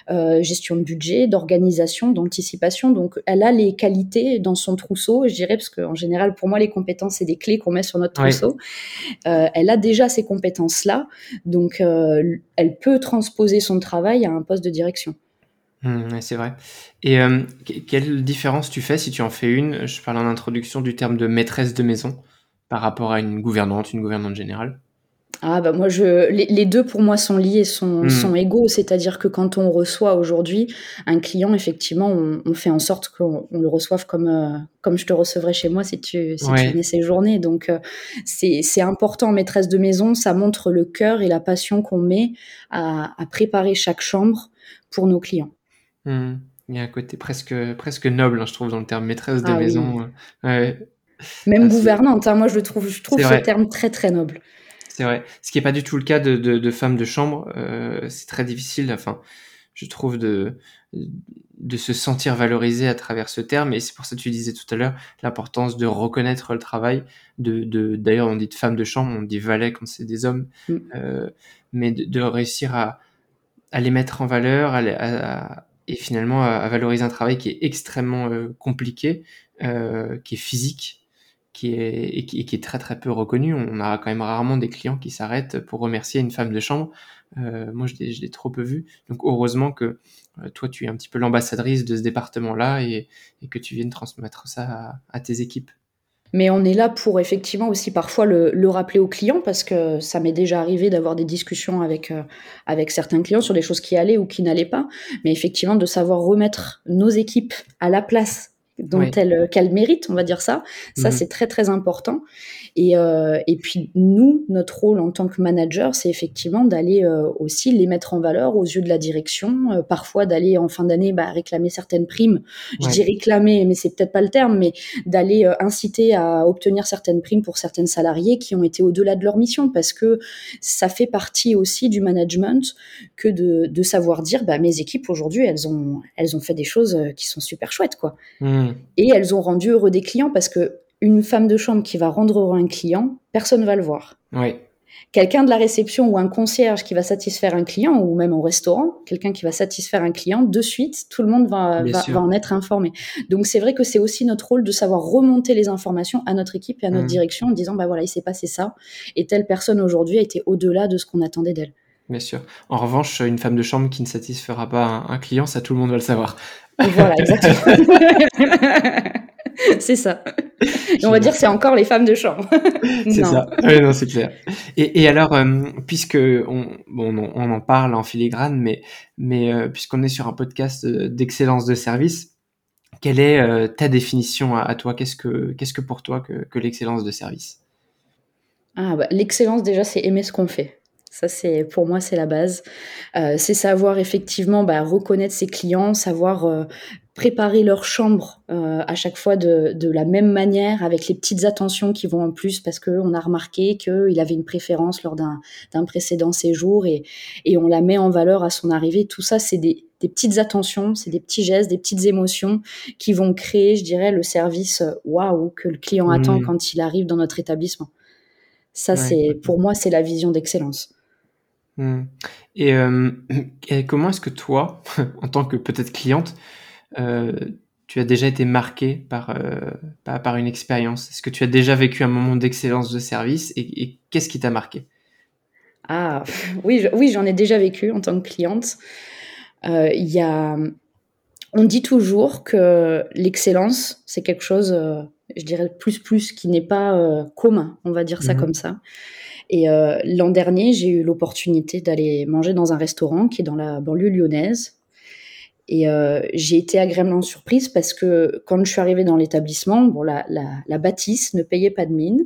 euh, gestion de budget, d'organisation, d'anticipation. Donc, elle a les qualités dans son trousseau, je dirais, parce qu'en général, pour moi, les compétences, c'est des clés qu'on met sur notre trousseau. Euh, elle a déjà ces compétences-là, donc euh, elle peut transposer son travail à un poste de direction. Mmh, c'est vrai. Et quelle différence tu fais si tu en fais une? Je parle en introduction du terme de maîtresse de maison par rapport à une gouvernante, une gouvernante générale? Ah bah moi je les, deux pour moi sont liés sont, hmm. sont égaux c'est-à-dire que quand on reçoit aujourd'hui un client effectivement on, fait en sorte qu'on le reçoive comme euh, comme je te recevrais chez moi si tu si tu venais ces journées donc euh, c'est c'est important maîtresse de maison ça montre le cœur et la passion qu'on met à, à, préparer chaque chambre pour nos clients. Hmm. Il y a un côté presque presque noble hein, je trouve dans le terme maîtresse de ah maison. Ouais. Même gouvernante, hein, moi je trouve, je trouve ce terme très très noble. C'est vrai. Ce qui n'est pas du tout le cas de, de, de femmes de chambre. Euh, c'est très difficile, enfin, je trouve, de, de se sentir valorisé à travers ce terme. Et c'est pour ça que tu disais tout à l'heure l'importance de reconnaître le travail. De, de, D'ailleurs, on dit de femmes de chambre, on dit valet quand c'est des hommes. Mm. Euh, mais de, de, réussir à, à les mettre en valeur à, à, et finalement à, valoriser un travail qui est extrêmement euh, compliqué, euh, qui est physique qui est et qui, est très très peu reconnu. On a quand même rarement des clients qui s'arrêtent pour remercier une femme de chambre. Euh, moi, je l'ai trop peu vu. Donc heureusement que euh, toi, tu es un petit peu l'ambassadrice de ce département-là et, que tu viennes transmettre ça à, tes équipes. Mais on est là pour effectivement aussi parfois le, rappeler aux clients parce que ça m'est déjà arrivé d'avoir des discussions avec, euh, avec certains clients sur des choses qui allaient ou qui n'allaient pas. Mais effectivement, de savoir remettre nos équipes à la place dont elle, qu'elle mérite, on va dire ça. Ça, mhm. c'est très très important. Et, euh, et puis nous, notre rôle en tant que manager, c'est effectivement d'aller euh, aussi les mettre en valeur aux yeux de la direction. Euh, parfois d'aller en fin d'année bah, réclamer certaines primes. Je dis réclamer, mais c'est peut-être pas le terme, mais d'aller inciter à obtenir certaines primes pour certaines salariés qui ont été au-delà de leur mission, parce que ça fait partie aussi du management que de, de savoir dire, bah, mes équipes aujourd'hui, elles ont, elles ont fait des choses qui sont super chouettes, quoi. Mmh. Et elles ont rendu heureux des clients parce que une femme de chambre qui va rendre heureux un client, personne va le voir. Oui. Quelqu'un de la réception ou un concierge qui va satisfaire un client, ou même au restaurant, quelqu'un qui va satisfaire un client, de suite, tout le monde va, va, en être informé. Donc c'est vrai que c'est aussi notre rôle de savoir remonter les informations à notre équipe et à notre mmh. direction en disant, bah voilà, il s'est passé ça, et telle personne aujourd'hui a été au-delà de ce qu'on attendait d'elle. Bien sûr. En revanche, une femme de chambre qui ne satisfera pas un client, ça tout le monde va le savoir. Voilà, exactement. c'est ça. on va dire c'est encore les femmes de chambre. c'est ça. Oui, non, c'est clair. Et, et alors, euh, puisque on, bon, on, en parle en filigrane, mais, mais euh, puisqu'on est sur un podcast euh, d'excellence de service, quelle est ta définition à, toi? Qu'est-ce que qu'est-ce que pour toi que, que l'excellence de service? Ah, bah, L'excellence, déjà, c'est aimer ce qu'on fait. Ça, c'est pour moi, c'est la base. Euh, c'est savoir effectivement bah, reconnaître ses clients, savoir euh, préparer leur chambre euh, à chaque fois de, de, la même manière, avec les petites attentions qui vont en plus, parce qu'on a remarqué qu'il avait une préférence lors d'un précédent séjour et, et on la met en valeur à son arrivée. Tout ça, c'est des, des petites attentions, c'est des petits gestes, des petites émotions qui vont créer, je dirais, le service waouh que le client attend mmh. quand il arrive dans notre établissement. Ça, c'est pour moi, c'est la vision d'excellence. Mmh. Euh, et, comment est-ce que toi, en tant que peut-être cliente, euh, tu as déjà été marqué par, euh, par, une expérience Est-ce que tu as déjà vécu un moment d'excellence de service et, qu'est-ce qui t'a marqué? Ah oui, oui, j'en ai déjà vécu en tant que cliente. Il y a, on dit toujours que l'excellence, c'est quelque chose, je dirais plus plus, qui n'est pas commun. On va dire ça mmh comme ça. Et euh, l'an dernier, j'ai eu l'opportunité d'aller manger dans un restaurant qui est dans la banlieue lyonnaise. Et euh, j'ai été agréablement surprise parce que quand je suis arrivée dans l'établissement, bon, la, bâtisse ne payait pas de mine.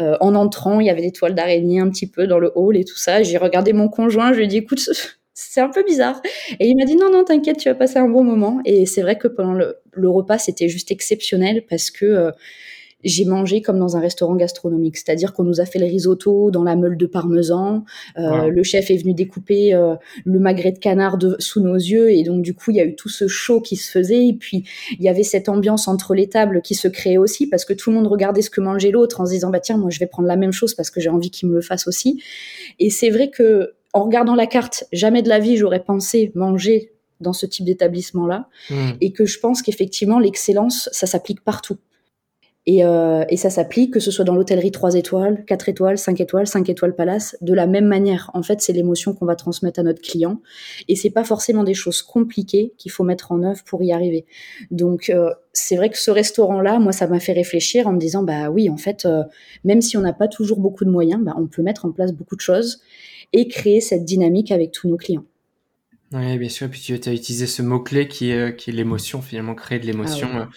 Euh, en entrant, il y avait des toiles d'araignée un petit peu dans le hall et tout ça. J'ai regardé mon conjoint, je lui ai dit, écoute, c'est un peu bizarre. Et il m'a dit, non, non, t'inquiète, tu vas passer un bon moment. Et c'est vrai que pendant le, le repas, c'était juste exceptionnel parce que euh, j'ai mangé comme dans un restaurant gastronomique, c'est-à-dire qu'on nous a fait le risotto dans la meule de parmesan, euh, le chef est venu découper euh, le magret de canard de, sous nos yeux et donc du coup il y a eu tout ce show qui se faisait et puis il y avait cette ambiance entre les tables qui se créait aussi parce que tout le monde regardait ce que mangeait l'autre en se disant bah tiens moi je vais prendre la même chose parce que j'ai envie qu'il me le fasse aussi. Et c'est vrai que en regardant la carte jamais de la vie j'aurais pensé manger dans ce type d'établissement là mmh. et que je pense qu'effectivement l'excellence ça s'applique partout et, euh, et, ça s'applique, que ce soit dans l'hôtellerie 3 étoiles, 4 étoiles, 5 étoiles, 5 étoiles palace, de la même manière. En fait, c'est l'émotion qu'on va transmettre à notre client. Et c'est pas forcément des choses compliquées qu'il faut mettre en œuvre pour y arriver. Donc, euh, c'est vrai que ce restaurant-là, moi, ça m'a fait réfléchir en me disant, bah oui, en fait, euh, même si on n'a pas toujours beaucoup de moyens, bah, on peut mettre en place beaucoup de choses et créer cette dynamique avec tous nos clients. Oui, bien sûr. Et puis tu as utilisé ce mot-clé qui est, qui est l'émotion, finalement, créer de l'émotion. Ah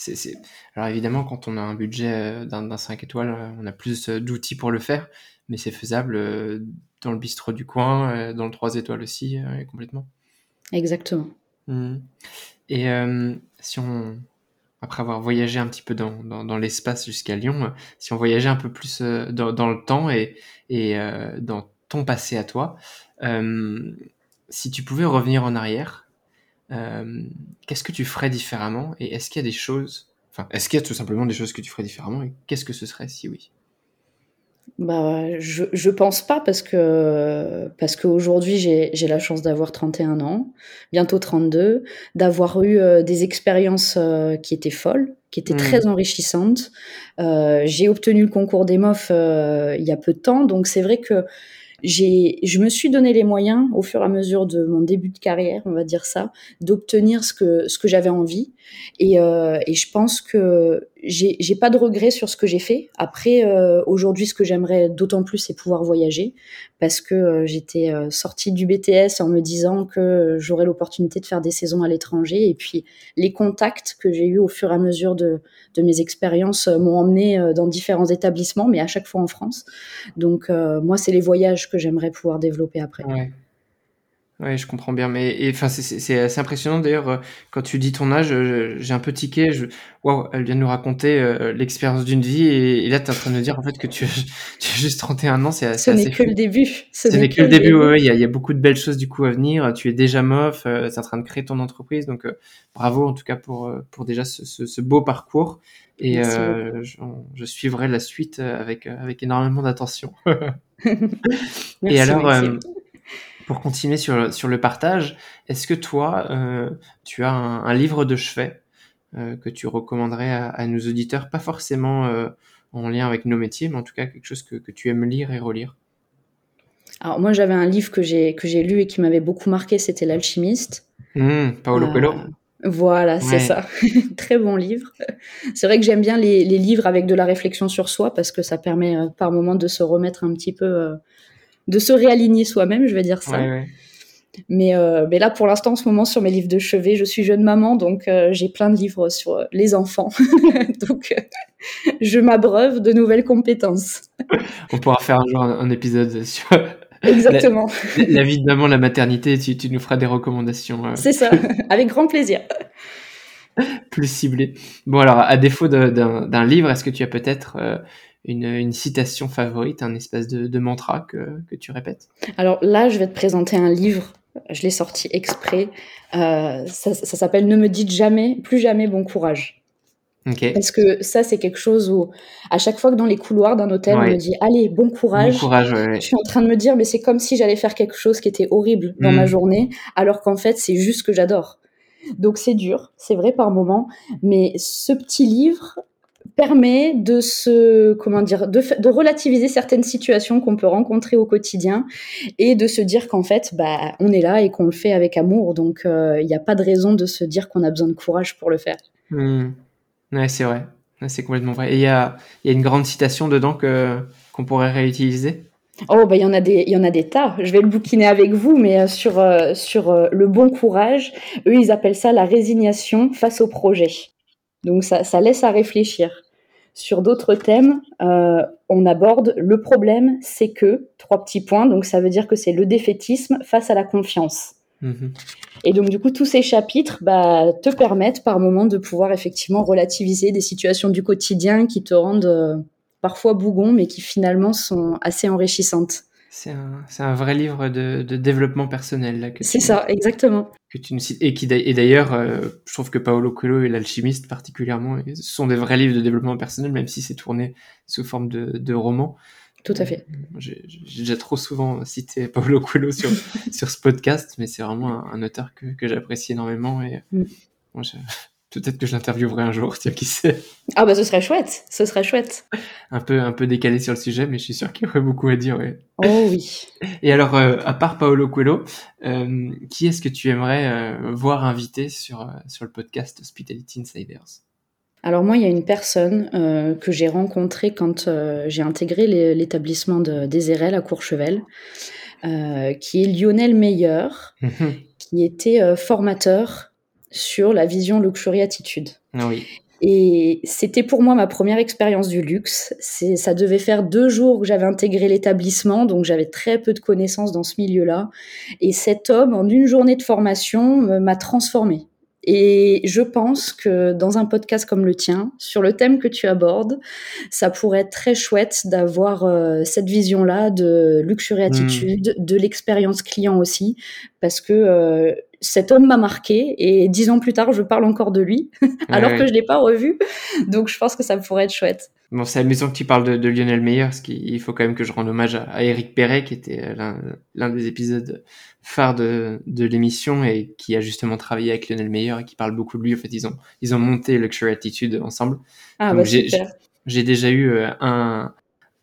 c'est, Alors évidemment, quand on a un budget euh, d'un, 5 étoiles, euh, on a plus euh, d'outils pour le faire, mais c'est faisable dans le bistrot du coin, dans le 3 étoiles aussi, complètement. Exactement. Mmh. Et si on, après avoir voyagé un petit peu dans, dans, l'espace jusqu'à Lyon, si on voyageait un peu plus dans, dans le temps et, et dans ton passé à toi, si tu pouvais revenir en arrière, qu'est-ce que tu ferais différemment et est-ce qu'il y a des choses, enfin, est-ce qu'il y a tout simplement des choses que tu ferais différemment et qu'est-ce que ce serait si oui? Bah, je, je pense pas parce que parce qu'aujourd'hui j'ai j'ai la chance d'avoir 31 ans, bientôt 32, d'avoir eu euh, des expériences euh, qui étaient folles, qui étaient Mmh. très enrichissantes. Euh, j'ai obtenu le concours des MOF il y a peu de temps, donc c'est vrai que j'ai, je me suis donné les moyens, au fur et à mesure de mon début de carrière, on va dire ça, d'obtenir ce que ce que j'avais envie. Et, euh, et je pense que j'ai, pas de regrets sur ce que j'ai fait. Après, euh, aujourd'hui, ce que j'aimerais d'autant plus, c'est pouvoir voyager, parce que euh, j'étais euh, sortie du BTS en me disant que j'aurais l'opportunité de faire des saisons à l'étranger. Et puis, les contacts que j'ai eus au fur et à mesure de, de mes expériences euh, m'ont emmené euh, dans différents établissements, mais à chaque fois en France. Donc, euh, moi, c'est les voyages que j'aimerais pouvoir développer après. Ouais. Ouais, je comprends bien. Mais enfin, c'est- assez impressionnant d'ailleurs. euh, Quand tu dis ton âge, j'ai un peu tiqué. Je... Waouh, elle vient de nous raconter euh, l'expérience d'une vie. Et, et là, tu es en train de nous dire en fait que tu, tu as juste 31 ans. C'est Ce n'est que fou. le début. Ce n'est que le début. Ouais, il y a, il y a beaucoup de belles choses du coup à venir. Tu es déjà MOF. Euh, tu es en train de créer ton entreprise. Donc, euh, bravo en tout cas pour, pour déjà ce, ce, ce beau parcours. Et euh, je, je suivrai la suite avec, avec énormément d'attention. Et alors, euh, pour continuer sur, sur le partage, est-ce que toi, euh, tu as un, un livre de chevet euh, que tu recommanderais à, à nos auditeurs, pas forcément euh, en lien avec nos métiers, mais en tout cas quelque chose que, que tu aimes lire et relire? Alors moi j'avais un livre que j'ai que j'ai lu et qui m'avait beaucoup marqué, c'était L'alchimiste. Mmh, Paolo Coelho Voilà, c'est ça. Très bon livre. C'est vrai que j'aime bien les, les livres avec de la réflexion sur soi parce que ça permet euh, par moment de se remettre un petit peu, euh, de se réaligner soi-même, je vais dire ça. Ouais, ouais. Mais, euh, mais là, pour l'instant, en ce moment, sur mes livres de chevet, je suis jeune maman, donc euh, j'ai plein de livres sur euh, les enfants. donc, je m'abreuve de nouvelles compétences. On pourra faire un jour un, un épisode sur Exactement, la vie de maman, la maternité. Tu, tu nous feras des recommandations c'est ça, avec grand plaisir. plus ciblées. Bon, alors, à défaut d'un livre, est-ce que tu as peut-être une, une citation favorite, un espèce de, de mantra que, que tu répètes? Alors là, je vais te présenter un livre. Je l'ai sorti exprès. Euh, ça ça s'appelle Ne me dites jamais, plus jamais bon courage. Ok. Parce que ça, c'est quelque chose où, à chaque fois que dans les couloirs d'un hôtel, on me dit Allez, bon courage. Bon courage, ouais, ouais. Je suis en train de me dire, mais c'est comme si j'allais faire quelque chose qui était horrible dans Mm. ma journée, alors qu'en fait, c'est juste que j'adore. Donc c'est dur, c'est vrai par moment, mais ce petit livre permet de se, comment dire, de, relativiser certaines situations qu'on peut rencontrer au quotidien et de se dire qu'en fait, bah, on est là et qu'on le fait avec amour. Donc il n'y a pas de raison de se dire qu'on a besoin de courage pour le faire. Hmm. Ouais, c'est vrai. C'est complètement vrai. Et il y a, y a une grande citation dedans que qu'on pourrait réutiliser? Oh, bah, il y en a des, il y en a des tas. Je vais le bouquiner avec vous, mais euh, sur, euh, sur euh, le bon courage, eux, ils appellent ça la résignation face au projet. Donc, ça, ça laisse à réfléchir. Sur d'autres thèmes, euh, on aborde le problème, c'est que, trois petits points, donc ça veut dire que c'est le défaitisme face à la confiance. Mhm. Et donc, du coup, tous ces chapitres bah, te permettent par moment de pouvoir effectivement relativiser des situations du quotidien qui te rendent euh, parfois bougon, mais qui finalement sont assez enrichissantes. C'est un, vrai livre de, de développement personnel C'est ça, exactement. que tu nous cites. Et qui et d'ailleurs, euh, je trouve que Paolo Coelho et l'alchimiste particulièrement sont des vrais livres de développement personnel, même si c'est tourné sous forme de, de roman. Tout à fait. J'ai j'ai déjà trop souvent cité Paolo Coelho sur, sur ce podcast, mais c'est vraiment un, un auteur que, que j'apprécie énormément et Mm. bon, je- peut-être que je l'interviewerai un jour, tiens, qui sait. Ah bah ce serait chouette, ce serait chouette. Un peu, un peu décalé sur le sujet, mais je suis sûr qu'il y aurait beaucoup à dire, ouais. Oh oui. Et alors, euh, à part Paolo Coelho, euh, qui est-ce que tu aimerais euh, voir invité sur, sur le podcast Hospitality Insiders? Alors moi, il y a une personne euh, que j'ai rencontrée quand euh, j'ai intégré l'é- l'établissement de, des RL à Courchevel, euh, qui est Lionel Meyer, qui était formateur sur la vision luxury attitude. Ah oui. Et c'était pour moi ma première expérience du luxe. C'est, ça devait faire deux jours que j'avais intégré l'établissement, donc j'avais très peu de connaissances dans ce milieu-là. Et cet homme, en une journée de formation, m'a transformée. Et je pense que dans un podcast comme le tien, sur le thème que tu abordes, ça pourrait être très chouette d'avoir euh, cette vision-là de luxury attitude, de l'expérience client aussi, parce que cet homme m'a marqué et dix ans plus tard, je parle encore de lui, alors que je l'ai pas revu. Donc, je pense que ça pourrait être chouette. Bon, c'est amusant que tu parles de, de Lionel Meyer, parce qu'il faut quand même que je rende hommage à, Eric Perret, qui était euh, l'un des épisodes phares de, de l'émission et qui a justement travaillé avec Lionel Meyer et qui parle beaucoup de lui. En fait, ils ont, ils ont monté Luxury Attitude ensemble. Ah, bah, super. J'ai déjà eu euh, un,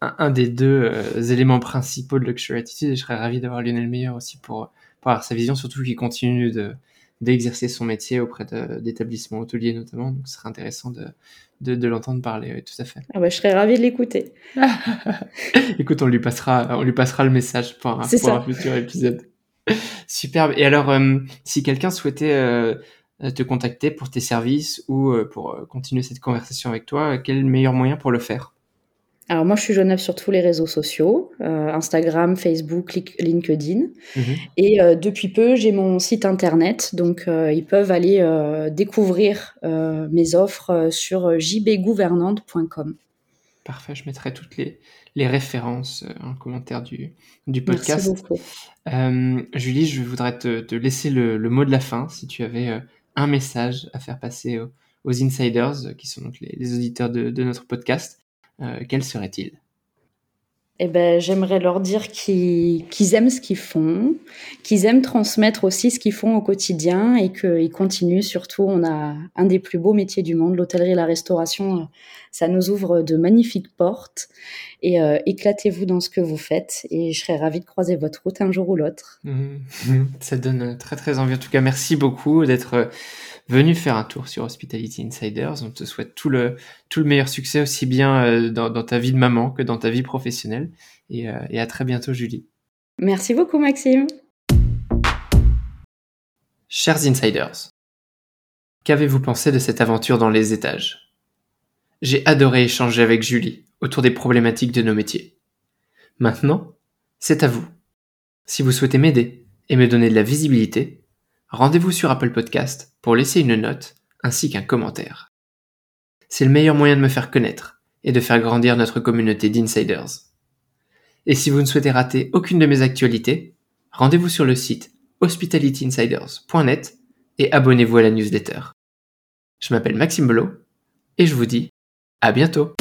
un, des deux euh, éléments principaux de Luxury Attitude et je serais ravi d'avoir Lionel Meyer aussi pour, avoir sa vision, surtout qu'il continue de, d'exercer son métier auprès d'établissements hôteliers notamment. Donc, ce serait intéressant de, de, de l'entendre parler, tout à fait. Ah bah, je serais ravi de l'écouter. Écoute, on lui passera, on lui passera le message pour, un, pour un futur épisode. Superbe. Et alors, euh, si quelqu'un souhaitait euh, te contacter pour tes services ou euh, pour continuer cette conversation avec toi, quel est le meilleur moyen pour le faire? Alors moi, je suis joignable sur tous les réseaux sociaux, euh, Instagram, Facebook, LinkedIn. Mhm. Et euh, depuis peu, j'ai mon site internet, donc euh, ils peuvent aller découvrir mes offres sur jbgouvernante.com. Parfait, je mettrai toutes les, les références en commentaire du, du podcast. Merci beaucoup. Julie, je voudrais te, te laisser le, le, mot de la fin, si tu avais un message à faire passer aux, aux insiders, qui sont donc les, les auditeurs de, de notre podcast. Euh, quel serait-il? Eh ben, j'aimerais leur dire qu'ils aiment ce qu'ils font, qu'ils aiment transmettre aussi ce qu'ils font au quotidien et qu'ils continuent. Surtout, on a un des plus beaux métiers du monde, l'hôtellerie et la restauration. Ça nous ouvre de magnifiques portes. Et euh, éclatez-vous dans ce que vous faites. Et je serais ravie de croiser votre route un jour ou l'autre. Mmh. Ça donne très très envie. En tout cas, merci beaucoup d'être venu faire un tour sur Hospitality Insiders. On te souhaite tout le, tout le meilleur succès, aussi bien euh, dans, dans ta vie de maman que dans ta vie professionnelle. Et, euh, et à très bientôt, Julie. Merci beaucoup, Maxime. Chers Insiders, qu'avez-vous pensé de cette aventure dans les étages? J'ai adoré échanger avec Julie autour des problématiques de nos métiers. Maintenant, c'est à vous. Si vous souhaitez m'aider et me donner de la visibilité, rendez-vous sur Apple Podcast pour laisser une note ainsi qu'un commentaire. C'est le meilleur moyen de me faire connaître et de faire grandir notre communauté d'insiders. Et si vous ne souhaitez rater aucune de mes actualités, rendez-vous sur le site hospitalityinsiders.net et abonnez-vous à la newsletter. Je m'appelle Maxime Belot et je vous dis à bientôt.